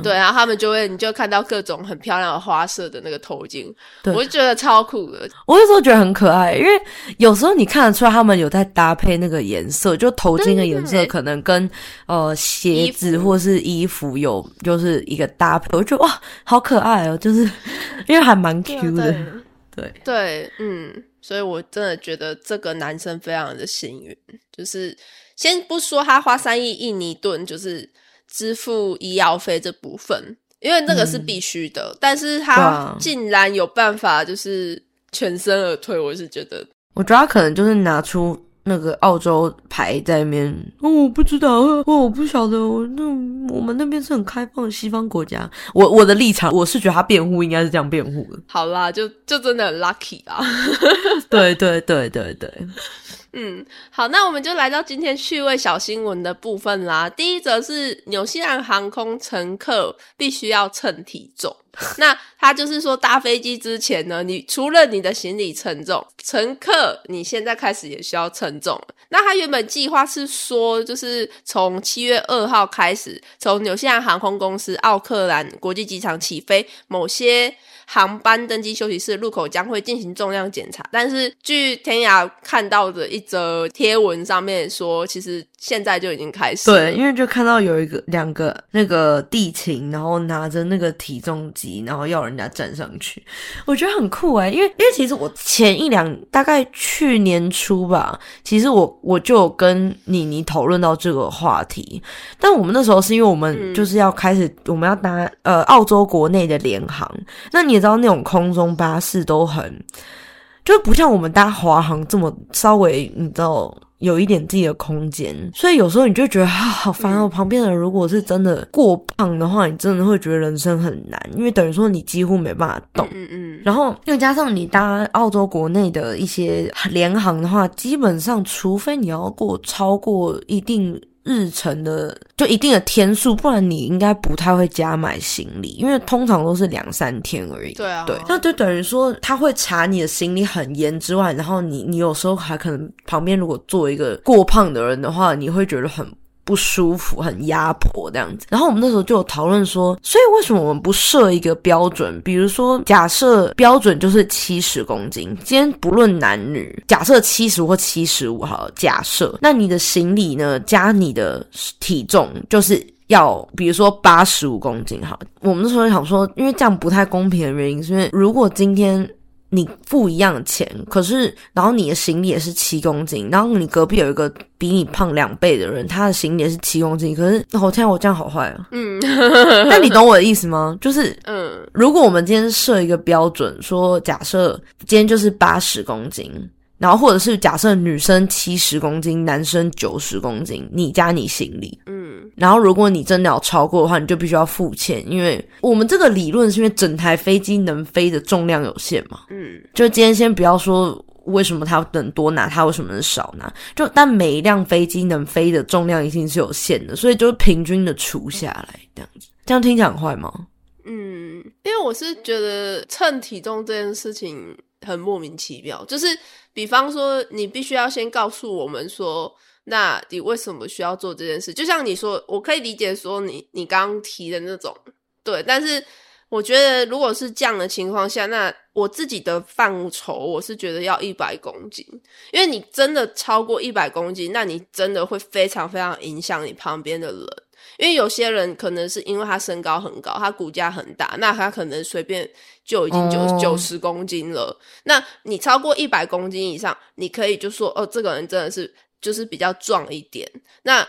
[SPEAKER 1] 对，然后他们就会，你就看到各种很漂亮的花色的那个头巾，
[SPEAKER 2] 对
[SPEAKER 1] 我就觉得超酷的。
[SPEAKER 2] 我有时候觉得很可爱，因为有时候你看得出来他们有在搭配那个颜色，就头巾的颜色可能跟呃鞋子或是衣服有就是一个搭配，我就觉得哇，好可爱哦，就是 [laughs] 因为还蛮 Q 的，对。
[SPEAKER 1] 对，嗯，所以我真的觉得这个男生非常的幸运，就是先不说他花三亿印尼盾，就是支付医药费这部分，因为那个是必须的，但是他竟然有办法就是全身而退，我是觉得，
[SPEAKER 2] 我觉得他可能就是拿出那个澳洲牌在那边，哦，我不知道，哦，我不晓得，我那我们那边是很开放的西方国家。我我的立场，我是觉得他辩护应该是这样辩护的。
[SPEAKER 1] 好啦，就就真的很 lucky 啊。[laughs]
[SPEAKER 2] 对对对对对，
[SPEAKER 1] 嗯，好，那我们就来到今天趣味小新闻的部分啦。第一则是纽西兰航空乘客必须要称体重。[laughs] 那他就是说，搭飞机之前呢，你除了你的行李称重，乘客你现在开始也需要称重。那他原本计划是说，就是从七月二号开始，从纽西兰航空公司奥克兰国际机场起飞，某些航班登机休息室入口将会进行重量检查。但是据天涯看到的一则贴文上面说，其实现在就已经开始了。
[SPEAKER 2] 对，因为就看到有一个两个那个地勤，然后拿着那个体重机，然后要人家站上去，我觉得很酷哎，因为因为其实我前一两大概去年初吧，其实我我就有跟妮妮讨论到这个话题，但我们那时候是因为我们
[SPEAKER 1] 嗯
[SPEAKER 2] 就是要开始、我们要搭呃澳洲国内的联航，那你也知道那种空中巴士都很。就不像我们搭华航这么稍微，你知道有一点自己的空间，所以有时候你就觉得啊 [sighs] 好烦哦。旁边的人如果是真的过胖的话，你真的会觉得人生很难，因为等于说你几乎没办法动。
[SPEAKER 1] 嗯嗯，
[SPEAKER 2] 然后又加上你搭澳洲国内的一些联航的话，基本上除非你要过超过一定日程的就一定的天数，不然你应该不太会加买行李，因为通常都是两三天而已。
[SPEAKER 1] 对啊，
[SPEAKER 2] 对，那就等于说他会查你的行李很严之外，然后你你有时候还可能旁边如果坐一个过胖的人的话，你会觉得很。不舒服，很压迫这样子。然后我们那时候就有讨论说，所以为什么我们不设一个标准？比如说，假设标准就是七十公斤，今天不论男女，假设七十或七十五好，假设，那你的行李呢加你的体重就是要比如说八十五公斤好，我们那时候想说，因为这样不太公平的原因，是因为如果今天你付一样的钱，可是然后你的行李也是七公斤，然后你隔壁有一个比你胖两倍的人，他的行李也是七公斤，可是哦，天啊，我这样好坏啊！
[SPEAKER 1] 嗯 [laughs]
[SPEAKER 2] 但你懂我的意思吗？就是
[SPEAKER 1] 嗯
[SPEAKER 2] 如果我们今天设一个标准，说假设今天就是八十公斤。然后或者是假设女生七十公斤，男生九十公斤，你加你行李，嗯，然后如果你真的要超过的话，你就必须要付钱，因为我们这个理论是因为整台飞机能飞的重量有限嘛，嗯，就今天先不要说为什么它能多拿，它为什么能少拿，就但每一辆飞机能飞的重量一定是有限的，所以就平均的除下来这样子，这样听起来很坏吗？
[SPEAKER 1] 嗯，因为我是觉得称体重这件事情很莫名其妙，就是。比方说，你必须要先告诉我们说，那你为什么需要做这件事？就像你说，我可以理解说你你刚刚提的那种，对。但是我觉得，如果是这样的情况下，那我自己的范畴，我是觉得要一百公斤，因为你真的超过一百公斤，那你真的会非常非常影响你旁边的人。因为有些人可能是因为他身高很高，他骨架很大，那他可能随便就已经九九十公斤了。那你超过一百公斤以上，你可以就说哦，这个人真的是就是比较壮一点。那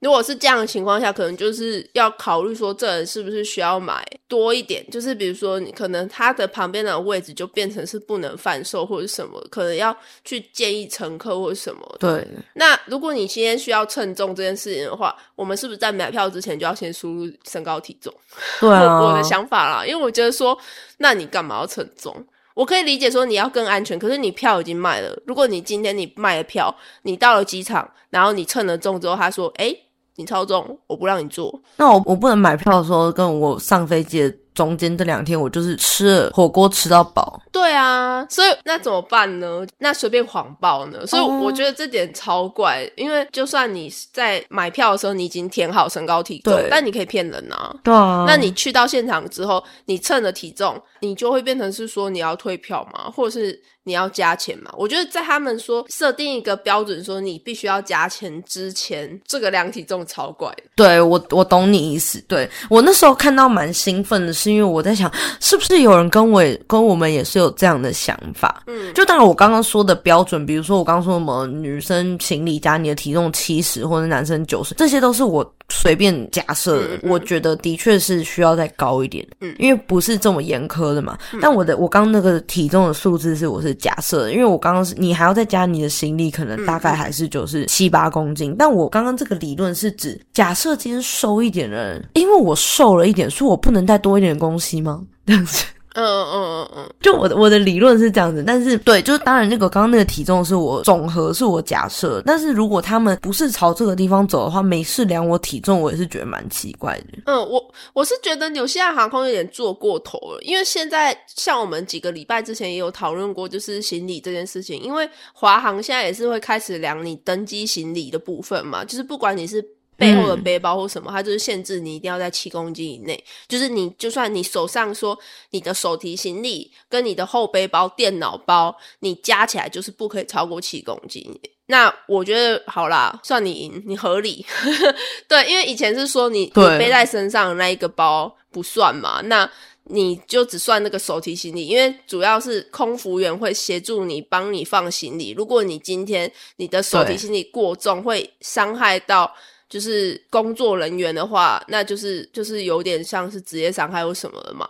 [SPEAKER 1] 如果是这样的情况下，可能就是要考虑说，这人是不是需要买多一点？就是比如说，你可能他的旁边的位置就变成是不能贩售或者什么，可能要去建议乘客或者什么。
[SPEAKER 2] 对。
[SPEAKER 1] 那如果你今天需要称重这件事情的话，我们是不是在买票之前就要先输入身高体重？[laughs]
[SPEAKER 2] 对啊。
[SPEAKER 1] 我的想法啦，因为我觉得说，那你干嘛要称重？我可以理解说你要更安全，可是你票已经卖了。如果你今天你卖了票，你到了机场，然后你称了重之后，他说：“哎。”你超重，我不让你坐。
[SPEAKER 2] 那我我不能买票的时候，跟我上飞机的中间这两天，我就是吃了火锅吃到饱。
[SPEAKER 1] 对啊，所以那怎么办呢？那随便谎报呢？所以我觉得这点超怪，因为就算你在买票的时候你已经填好身高体重，但你可以骗人啊。
[SPEAKER 2] 对啊。
[SPEAKER 1] 那你去到现场之后，你称了体重，你就会变成是说你要退票吗？或者是？你要加钱嘛？我觉得在他们说设定一个标准，说你必须要加钱之前，这个量体重超怪。
[SPEAKER 2] 对我，我懂你意思。对我那时候看到蛮兴奋的，是因为我在想，是不是有人跟我跟我们也是有这样的想法？嗯，就当然我刚刚说的标准，比如说我刚刚说什么女生行李加你的体重七十，或者男生九十，这些都是我。随便假设，我觉得的确是需要再高一点，嗯，因为不是这么严苛的嘛。但我的我刚那个体重的数字是我是假设，因为我刚刚是你还要再加你的行李，可能大概还是就是七八公斤。但我刚刚这个理论是指假设今天瘦一点的人，因为我瘦了一点，所以我不能带多一点东西吗？这样子。嗯嗯嗯嗯，就我的我的理论是这样子，但是对，就是当然那个刚刚那个体重是我总和是我假设，但是如果他们不是朝这个地方走的话，没事量我体重，我也是觉得蛮奇怪的。
[SPEAKER 1] 嗯，我我是觉得纽西兰航空有点做过头了，因为现在像我们几个礼拜之前也有讨论过，就是行李这件事情，因为华航现在也是会开始量你登机行李的部分嘛，就是不管你是。背后的背包或什么，它就是限制你一定要在七公斤以内。就是你就算你手上说你的手提行李跟你的后背包、电脑包，你加起来就是不可以超过七公斤。那我觉得好啦，算你赢，你合理。[laughs] 对，因为以前是说你你背在身上那一个包不算嘛，那你就只算那个手提行李，因为主要是空服员会协助你帮你放行李。如果你今天你的手提行李过重，会伤害到。就是工作人员的话，那就是就是有点像是职业伤害或什么的嘛。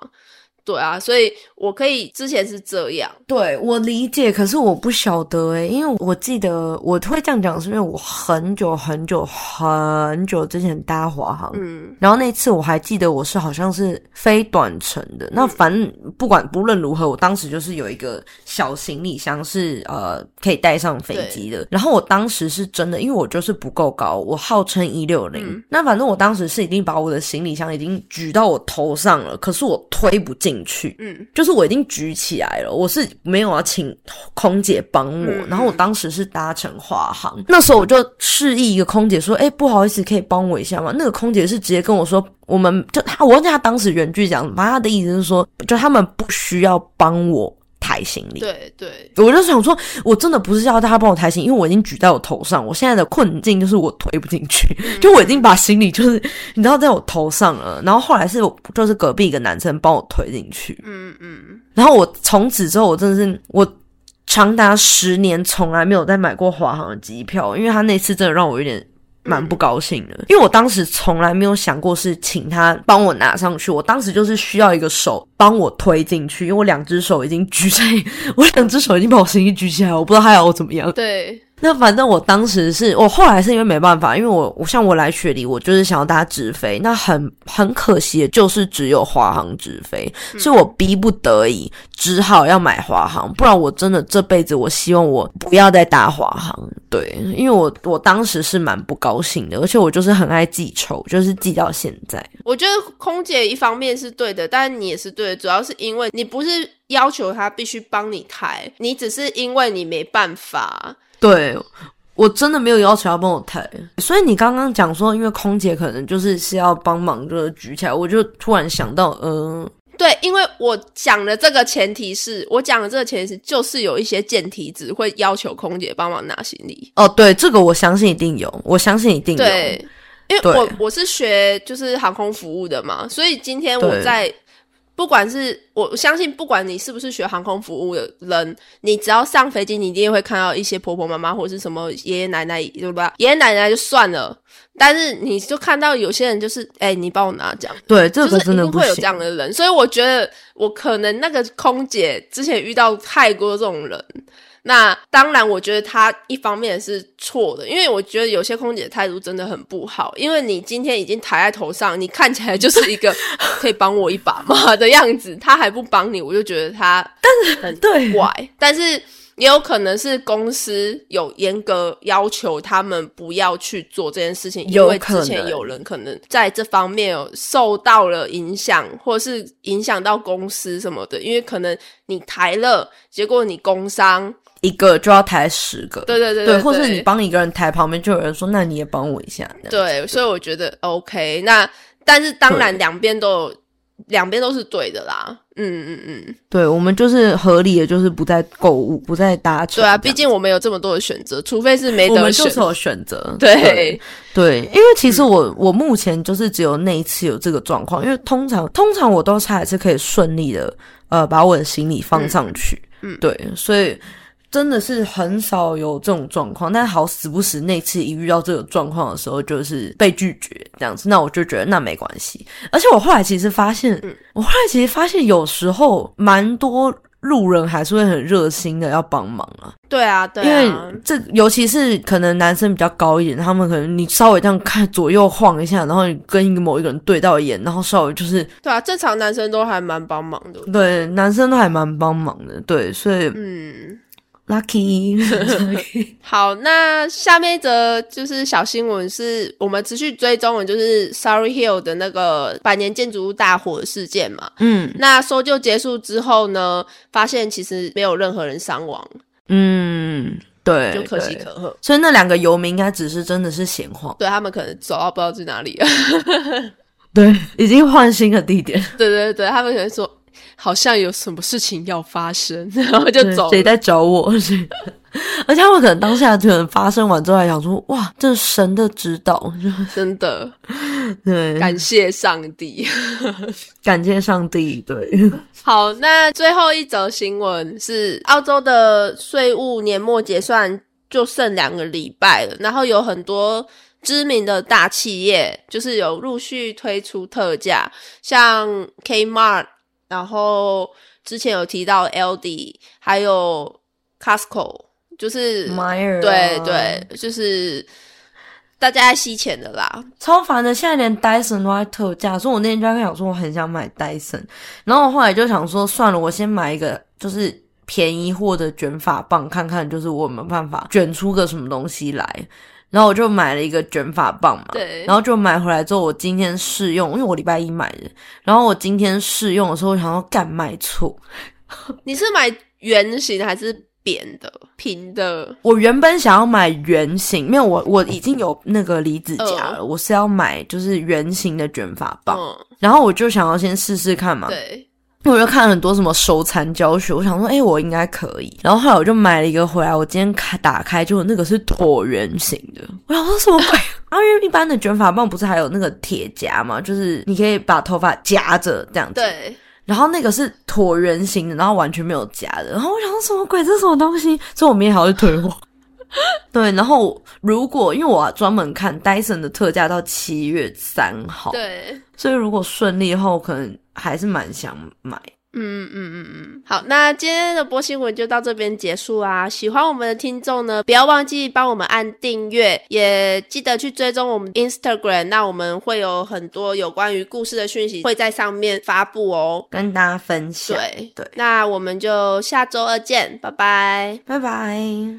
[SPEAKER 1] 对啊，所以我可以之前是这样，
[SPEAKER 2] 对我理解，可是我不晓得诶，因为我记得我会这样讲，是因为我很久很久很久之前搭华航，嗯，然后那次我还记得我是好像是飞短程的，那反正不管不论如何，我当时就是有一个小行李箱是呃可以带上飞机的，然后我当时是真的，因为我就是不够高，我号称一六零，那反正我当时是已经把我的行李箱已经举到我头上了，可是我推不进。去，嗯，就是我已经举起来了，我是没有要请空姐帮我，然后我当时是搭乘华航，那时候我就示意一个空姐说，哎，不好意思，可以帮我一下吗？那个空姐是直接跟我说，我们就他，我忘记他当时原句讲，反正他的意思是说，就他们不需要帮我。抬行李，
[SPEAKER 1] 对对，
[SPEAKER 2] 我就想说，我真的不是要大家帮我抬行李，因为我已经举在我头上。我现在的困境就是我推不进去，就我已经把行李就是你知道在我头上了。然后后来是就是隔壁一个男生帮我推进去，嗯嗯。然后我从此之后，我真的是我长达十年从来没有再买过华航的机票，因为他那次真的让我有点蛮不高兴的，因为我当时从来没有想过是请他帮我拿上去，我当时就是需要一个手帮我推进去，因为我两只手已经举在，[laughs] 我两只手已经把我行李举起来，我不知道他要我怎么样。
[SPEAKER 1] 对。
[SPEAKER 2] 那反正我当时是我后来是因为没办法，因为我我像我来雪梨，我就是想要搭直飞，那很很可惜的就是只有华航直飞，所以我逼不得已只好要买华航，不然我真的这辈子我希望我不要再搭华航，对，因为我我当时是蛮不高兴的，而且我就是很爱记仇，就是记到现在。
[SPEAKER 1] 我觉得空姐一方面是对的，但你也是对的，主要是因为你不是要求他必须帮你抬，你只是因为你没办法。
[SPEAKER 2] 对，我真的没有要求要帮我抬，所以你刚刚讲说，因为空姐可能就是是要帮忙，就是举起来，我就突然想到，嗯，
[SPEAKER 1] 对，因为我讲的这个前提是我讲的这个前提是，就是有一些健体只会要求空姐帮忙拿行李。
[SPEAKER 2] 哦，对，这个我相信一定有，我相信一定有，
[SPEAKER 1] 对，因为我我是学就是航空服务的嘛，所以今天我在。不管是我相信，不管你是不是学航空服务的人，你只要上飞机，你一定会看到一些婆婆妈妈或者是什么爷爷奶奶，对吧？爷爷奶奶就算了，但是你就看到有些人就是，哎，你帮我拿这样。
[SPEAKER 2] 对，这个真的
[SPEAKER 1] 会有这样的人，所以我觉得我可能那个空姐之前遇到太多这种人。那当然，我觉得他一方面是错的，因为我觉得有些空姐态度真的很不好。因为你今天已经抬在头上，你看起来就是一个 [laughs] 可以帮我一把嘛的样子，他还不帮你，我就觉得他
[SPEAKER 2] 但是很
[SPEAKER 1] 怪。但是也有可能是公司有严格要求他们不要去做这件事情，因为之前有人可能在这方面有受到了影响，或是影响到公司什么的。因为可能你抬了，结果你工伤。
[SPEAKER 2] 一个就要抬十个，
[SPEAKER 1] 对对对
[SPEAKER 2] 对，或是你帮一个人抬，旁边就有人说，那你也帮我一下。
[SPEAKER 1] 对，所以我觉得 OK。那但是当然两边都有，两边都是对的啦。嗯嗯嗯，
[SPEAKER 2] 对，我们就是合理的，就是不再购物，不再搭车。
[SPEAKER 1] 对啊，毕竟我们有这么多的选择，除非是没得选。我
[SPEAKER 2] 们就是有选择。[laughs]
[SPEAKER 1] 对
[SPEAKER 2] 对，因为其实我我目前就是只有那一次有这个状况，因为通常通常我都是还是可以顺利的呃把我的行李放上去。嗯，对，所以。真的是很少有这种状况，但好死不死，那次一遇到这个状况的时候，就是被拒绝这样子。那我就觉得那没关系。而且我后来其实发现，我后来其实发现，有时候蛮多路人还是会很热心的要帮忙啊。
[SPEAKER 1] 对啊，对，
[SPEAKER 2] 因为这尤其是可能男生比较高一点，他们可能你稍微这样看左右晃一下，然后你跟一个某一个人对到眼，然后稍微就是
[SPEAKER 1] 对啊，正常男生都还蛮帮忙的。
[SPEAKER 2] 对，男生都还蛮帮忙的。对，所以嗯。Lucky，[laughs] [laughs]
[SPEAKER 1] 好，那下面一则就是小新闻，是我们持续追踪的，就是 Sorry Hill 的那个百年建筑物大火事件嘛。嗯，那搜救结束之后呢，发现其实没有任何人伤亡。
[SPEAKER 2] 嗯，对，
[SPEAKER 1] 就可喜可贺。
[SPEAKER 2] 所以那两个游民应该只是真的是闲晃，
[SPEAKER 1] 对他们可能走到不知道去哪里了。[laughs]
[SPEAKER 2] 对，已经换新的地点。
[SPEAKER 1] 对对对，他们可能说。好像有什么事情要发生，[laughs] 然后就走。
[SPEAKER 2] 谁在找我？[laughs] 而且他们可能当下可能发生完之后，还想说：“哇，这神的指导，
[SPEAKER 1] 真的，[laughs]
[SPEAKER 2] 对，
[SPEAKER 1] 感谢上帝，
[SPEAKER 2] 感谢上帝。”对，
[SPEAKER 1] 好，那最后一则新闻是澳洲的税务年末结算就剩两个礼拜了，然后有很多知名的大企业就是有陆续推出特价，像 Kmart。然后之前有提到 LD，还有 Costco，就是对对，就是大家在吸钱的啦，
[SPEAKER 2] 超烦的。现在连 Dyson 都在特价，所以我那天就在想说我很想买 Dyson，然后我后来就想说算了，我先买一个就是便宜货的卷发棒，看看就是我没办法卷出个什么东西来。然后我就买了一个卷发棒嘛，
[SPEAKER 1] 对，
[SPEAKER 2] 然后就买回来之后，我今天试用，因为我礼拜一买的。然后我今天试用的时候，我想要干买错。[laughs]
[SPEAKER 1] 你是买圆形还是扁的、平的？
[SPEAKER 2] 我原本想要买圆形，没有我我已经有那个离子夹了，我是要买就是圆形的卷发棒。然后我就想要先试试看嘛，
[SPEAKER 1] 对。
[SPEAKER 2] 我就看很多什么手残教学，我想说，哎，我应该可以。然后后来我就买了一个回来，我今天开打开，就那个是椭圆形的。我想说什么鬼？[laughs] 因为一般的卷发棒不是还有那个铁夹嘛，就是你可以把头发夹着这样子。
[SPEAKER 1] 对。
[SPEAKER 2] 然后那个是椭圆形的，然后完全没有夹的。然后我想说什么鬼？这是什么东西？所以我明天还要去退货。[laughs] 对，然后如果因为我专门看 Dyson 的特价到七月三号，
[SPEAKER 1] 对，
[SPEAKER 2] 所以如果顺利后，可能还是蛮想买。
[SPEAKER 1] 嗯嗯嗯嗯，好，那今天的播新闻就到这边结束啦。喜欢我们的听众呢，不要忘记帮我们按订阅，也记得去追踪我们 Instagram。那我们会有很多有关于故事的讯息会在上面发布哦，
[SPEAKER 2] 跟大家分享。
[SPEAKER 1] 对
[SPEAKER 2] 对，
[SPEAKER 1] 那我们就下周二见，拜拜，
[SPEAKER 2] 拜拜。